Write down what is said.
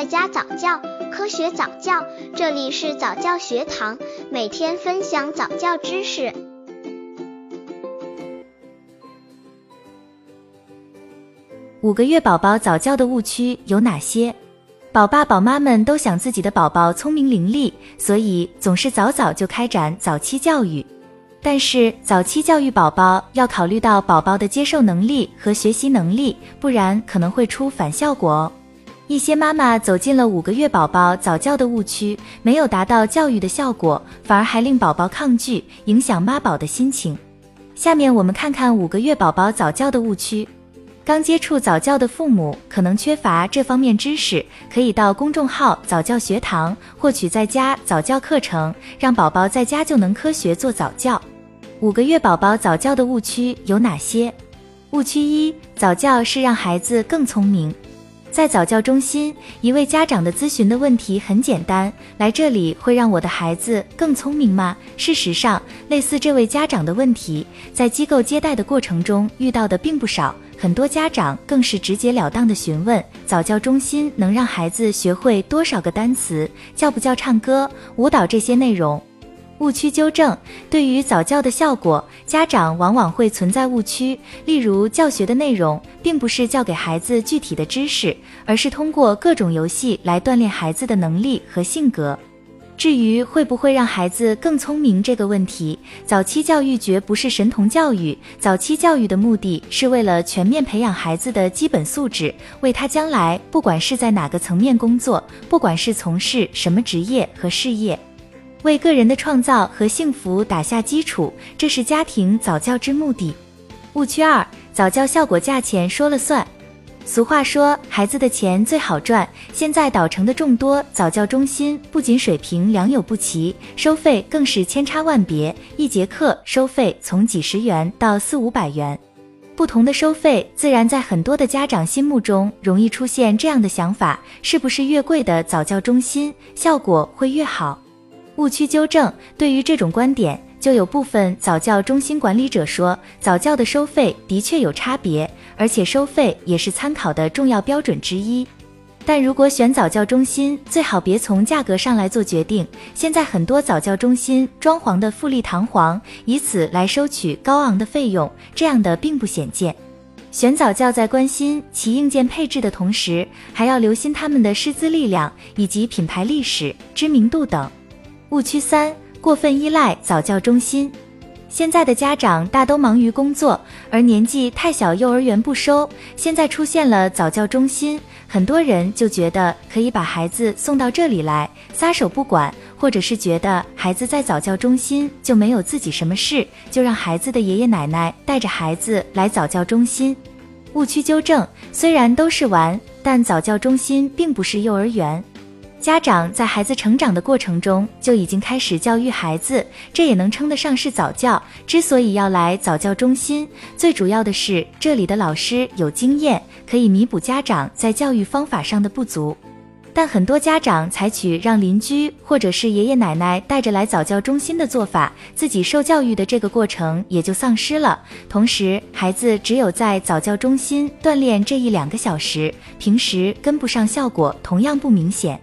在家早教，科学早教，这里是早教学堂，每天分享早教知识。五个月宝宝早教的误区有哪些？宝爸宝妈们都想自己的宝宝聪明伶俐，所以总是早早就开展早期教育。但是早期教育宝宝要考虑到宝宝的接受能力和学习能力，不然可能会出反效果哦。一些妈妈走进了五个月宝宝早教的误区，没有达到教育的效果，反而还令宝宝抗拒，影响妈宝的心情。下面我们看看五个月宝宝早教的误区。刚接触早教的父母可能缺乏这方面知识，可以到公众号早教学堂获取在家早教课程，让宝宝在家就能科学做早教。五个月宝宝早教的误区有哪些？误区一：早教是让孩子更聪明。在早教中心，一位家长的咨询的问题很简单：来这里会让我的孩子更聪明吗？事实上，类似这位家长的问题，在机构接待的过程中遇到的并不少。很多家长更是直截了当的询问：早教中心能让孩子学会多少个单词？教不教唱歌、舞蹈这些内容？误区纠正：对于早教的效果，家长往往会存在误区。例如，教学的内容并不是教给孩子具体的知识，而是通过各种游戏来锻炼孩子的能力和性格。至于会不会让孩子更聪明这个问题，早期教育绝不是神童教育。早期教育的目的是为了全面培养孩子的基本素质，为他将来不管是在哪个层面工作，不管是从事什么职业和事业，为个人的创造和幸福打下基础，这是家庭早教之目的。误区二：早教效果价钱说了算。俗话说，孩子的钱最好赚。现在岛城的众多早教中心，不仅水平良莠不齐，收费更是千差万别。一节课收费从几十元到四五百元，不同的收费，自然在很多的家长心目中容易出现这样的想法：是不是越贵的早教中心效果会越好？误区纠正：对于这种观点。就有部分早教中心管理者说，早教的收费的确有差别，而且收费也是参考的重要标准之一。但如果选早教中心，最好别从价格上来做决定。现在很多早教中心装潢的富丽堂皇，以此来收取高昂的费用，这样的并不鲜见。选早教在关心其硬件配置的同时，还要留心他们的师资力量以及品牌历史、知名度等。误区三。过分依赖早教中心，现在的家长大都忙于工作，而年纪太小幼儿园不收。现在出现了早教中心，很多人就觉得可以把孩子送到这里来，撒手不管，或者是觉得孩子在早教中心就没有自己什么事，就让孩子的爷爷奶奶带着孩子来早教中心。误区纠正：虽然都是玩，但早教中心并不是幼儿园。家长在孩子成长的过程中就已经开始教育孩子，这也能称得上是早教。之所以要来早教中心，最主要的是这里的老师有经验，可以弥补家长在教育方法上的不足。但很多家长采取让邻居或者是爷爷奶奶带着来早教中心的做法，自己受教育的这个过程也就丧失了。同时，孩子只有在早教中心锻炼这一两个小时，平时跟不上，效果同样不明显。